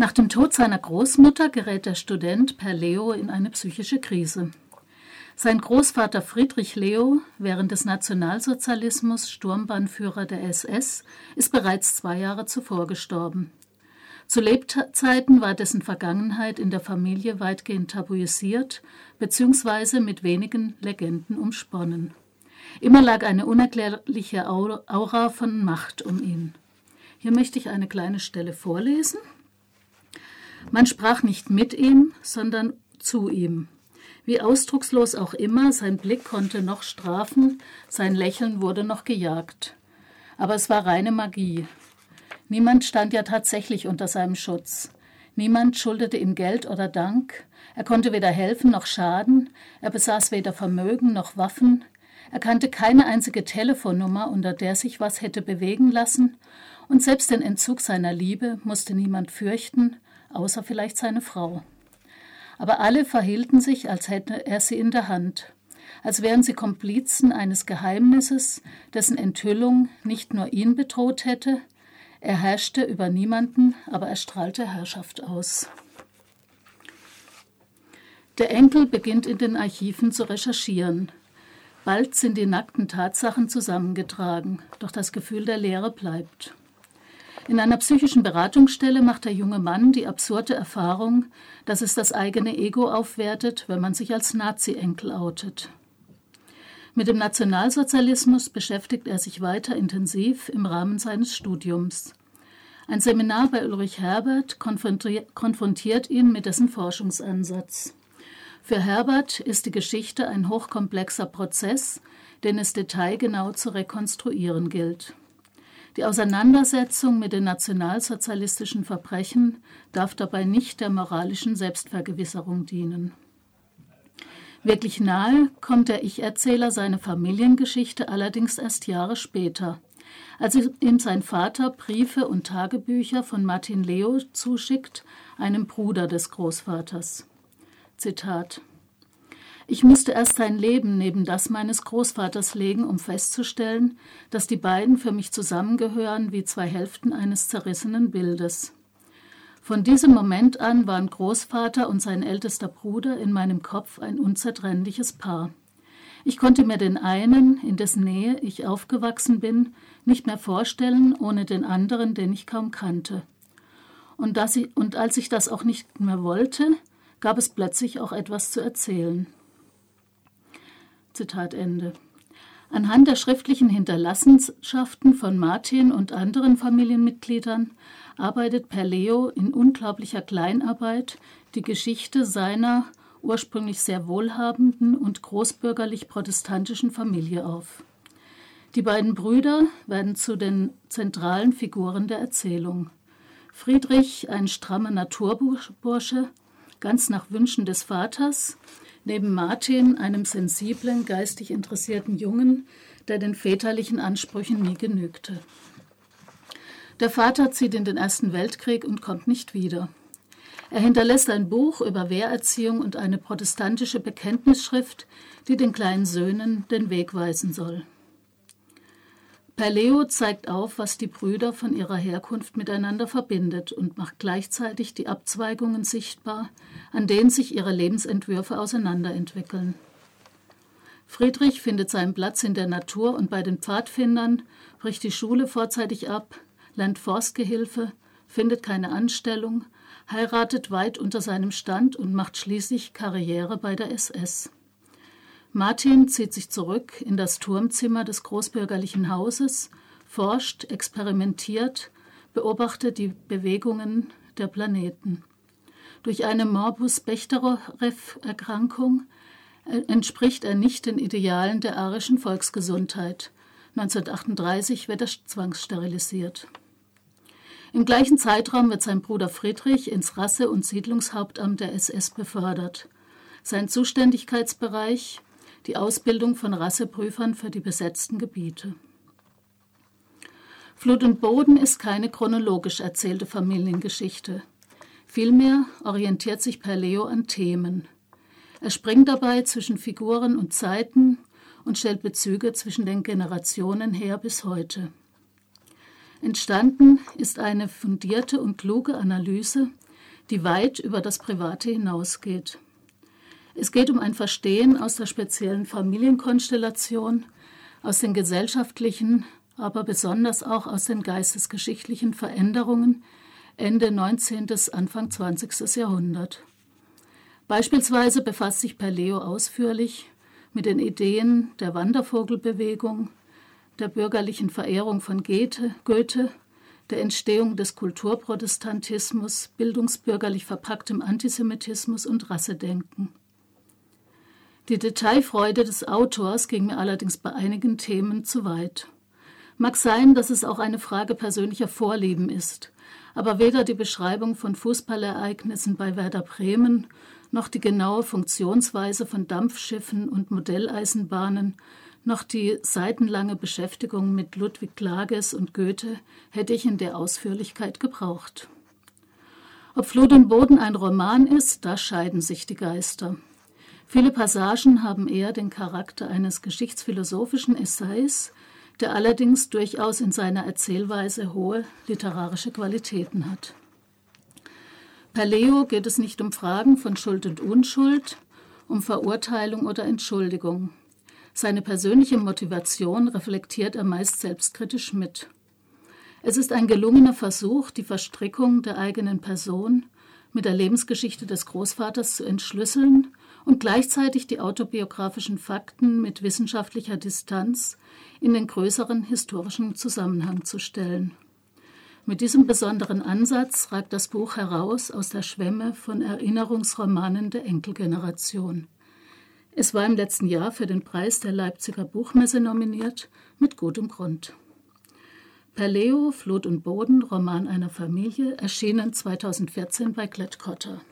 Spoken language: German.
Nach dem Tod seiner Großmutter gerät der Student Per Leo in eine psychische Krise. Sein Großvater Friedrich Leo, während des Nationalsozialismus Sturmbannführer der SS, ist bereits zwei Jahre zuvor gestorben. Zu Lebzeiten war dessen Vergangenheit in der Familie weitgehend tabuisiert bzw. mit wenigen Legenden umsponnen. Immer lag eine unerklärliche Aura von Macht um ihn. Hier möchte ich eine kleine Stelle vorlesen. Man sprach nicht mit ihm, sondern zu ihm. Wie ausdruckslos auch immer, sein Blick konnte noch strafen, sein Lächeln wurde noch gejagt. Aber es war reine Magie. Niemand stand ja tatsächlich unter seinem Schutz. Niemand schuldete ihm Geld oder Dank. Er konnte weder helfen noch schaden. Er besaß weder Vermögen noch Waffen. Er kannte keine einzige Telefonnummer, unter der sich was hätte bewegen lassen. Und selbst den Entzug seiner Liebe musste niemand fürchten, außer vielleicht seine Frau. Aber alle verhielten sich, als hätte er sie in der Hand, als wären sie Komplizen eines Geheimnisses, dessen Enthüllung nicht nur ihn bedroht hätte, er herrschte über niemanden, aber er strahlte Herrschaft aus. Der Enkel beginnt in den Archiven zu recherchieren. Bald sind die nackten Tatsachen zusammengetragen, doch das Gefühl der Leere bleibt. In einer psychischen Beratungsstelle macht der junge Mann die absurde Erfahrung, dass es das eigene Ego aufwertet, wenn man sich als Nazi-Enkel outet. Mit dem Nationalsozialismus beschäftigt er sich weiter intensiv im Rahmen seines Studiums. Ein Seminar bei Ulrich Herbert konfrontiert ihn mit dessen Forschungsansatz. Für Herbert ist die Geschichte ein hochkomplexer Prozess, den es detailgenau zu rekonstruieren gilt. Die Auseinandersetzung mit den nationalsozialistischen Verbrechen darf dabei nicht der moralischen Selbstvergewisserung dienen. Wirklich nahe kommt der Ich-Erzähler seine Familiengeschichte allerdings erst Jahre später, als ihm sein Vater Briefe und Tagebücher von Martin Leo zuschickt, einem Bruder des Großvaters. Zitat ich musste erst sein Leben neben das meines Großvaters legen, um festzustellen, dass die beiden für mich zusammengehören wie zwei Hälften eines zerrissenen Bildes. Von diesem Moment an waren Großvater und sein ältester Bruder in meinem Kopf ein unzertrennliches Paar. Ich konnte mir den einen, in dessen Nähe ich aufgewachsen bin, nicht mehr vorstellen, ohne den anderen, den ich kaum kannte. Und, ich, und als ich das auch nicht mehr wollte, gab es plötzlich auch etwas zu erzählen. Zitat Ende. Anhand der schriftlichen Hinterlassenschaften von Martin und anderen Familienmitgliedern arbeitet Perleo in unglaublicher Kleinarbeit die Geschichte seiner ursprünglich sehr wohlhabenden und großbürgerlich-protestantischen Familie auf. Die beiden Brüder werden zu den zentralen Figuren der Erzählung. Friedrich, ein strammer Naturbursche, ganz nach Wünschen des Vaters, Neben Martin, einem sensiblen, geistig interessierten Jungen, der den väterlichen Ansprüchen nie genügte. Der Vater zieht in den Ersten Weltkrieg und kommt nicht wieder. Er hinterlässt ein Buch über Wehrerziehung und eine protestantische Bekenntnisschrift, die den kleinen Söhnen den Weg weisen soll. Perleo zeigt auf, was die Brüder von ihrer Herkunft miteinander verbindet und macht gleichzeitig die Abzweigungen sichtbar, an denen sich ihre Lebensentwürfe auseinanderentwickeln. Friedrich findet seinen Platz in der Natur und bei den Pfadfindern, bricht die Schule vorzeitig ab, lernt Forstgehilfe, findet keine Anstellung, heiratet weit unter seinem Stand und macht schließlich Karriere bei der SS. Martin zieht sich zurück in das Turmzimmer des großbürgerlichen Hauses, forscht, experimentiert, beobachtet die Bewegungen der Planeten. Durch eine Morbus Bechterew-Erkrankung äh, entspricht er nicht den Idealen der arischen Volksgesundheit. 1938 wird er zwangssterilisiert. Im gleichen Zeitraum wird sein Bruder Friedrich ins Rasse- und Siedlungshauptamt der SS befördert. Sein Zuständigkeitsbereich die Ausbildung von Rasseprüfern für die besetzten Gebiete. Flut und Boden ist keine chronologisch erzählte Familiengeschichte. Vielmehr orientiert sich Perleo an Themen. Er springt dabei zwischen Figuren und Zeiten und stellt Bezüge zwischen den Generationen her bis heute. Entstanden ist eine fundierte und kluge Analyse, die weit über das Private hinausgeht. Es geht um ein Verstehen aus der speziellen Familienkonstellation, aus den gesellschaftlichen, aber besonders auch aus den geistesgeschichtlichen Veränderungen Ende 19. Anfang 20. Jahrhundert. Beispielsweise befasst sich Perleo ausführlich mit den Ideen der Wandervogelbewegung, der bürgerlichen Verehrung von Goethe, Goethe der Entstehung des Kulturprotestantismus, bildungsbürgerlich verpacktem Antisemitismus und Rassedenken. Die Detailfreude des Autors ging mir allerdings bei einigen Themen zu weit. Mag sein, dass es auch eine Frage persönlicher Vorlieben ist, aber weder die Beschreibung von Fußballereignissen bei Werder Bremen noch die genaue Funktionsweise von Dampfschiffen und Modelleisenbahnen noch die seitenlange Beschäftigung mit Ludwig Klages und Goethe hätte ich in der Ausführlichkeit gebraucht. Ob Flut und Boden ein Roman ist, da scheiden sich die Geister. Viele Passagen haben eher den Charakter eines geschichtsphilosophischen Essays, der allerdings durchaus in seiner Erzählweise hohe literarische Qualitäten hat. Bei Leo geht es nicht um Fragen von Schuld und Unschuld, um Verurteilung oder Entschuldigung. Seine persönliche Motivation reflektiert er meist selbstkritisch mit. Es ist ein gelungener Versuch, die Verstrickung der eigenen Person mit der Lebensgeschichte des Großvaters zu entschlüsseln und gleichzeitig die autobiografischen Fakten mit wissenschaftlicher Distanz in den größeren historischen Zusammenhang zu stellen. Mit diesem besonderen Ansatz ragt das Buch heraus aus der Schwemme von Erinnerungsromanen der Enkelgeneration. Es war im letzten Jahr für den Preis der Leipziger Buchmesse nominiert, mit gutem Grund. Perleo, Flut und Boden, Roman einer Familie, erschienen 2014 bei Klett-Cotta.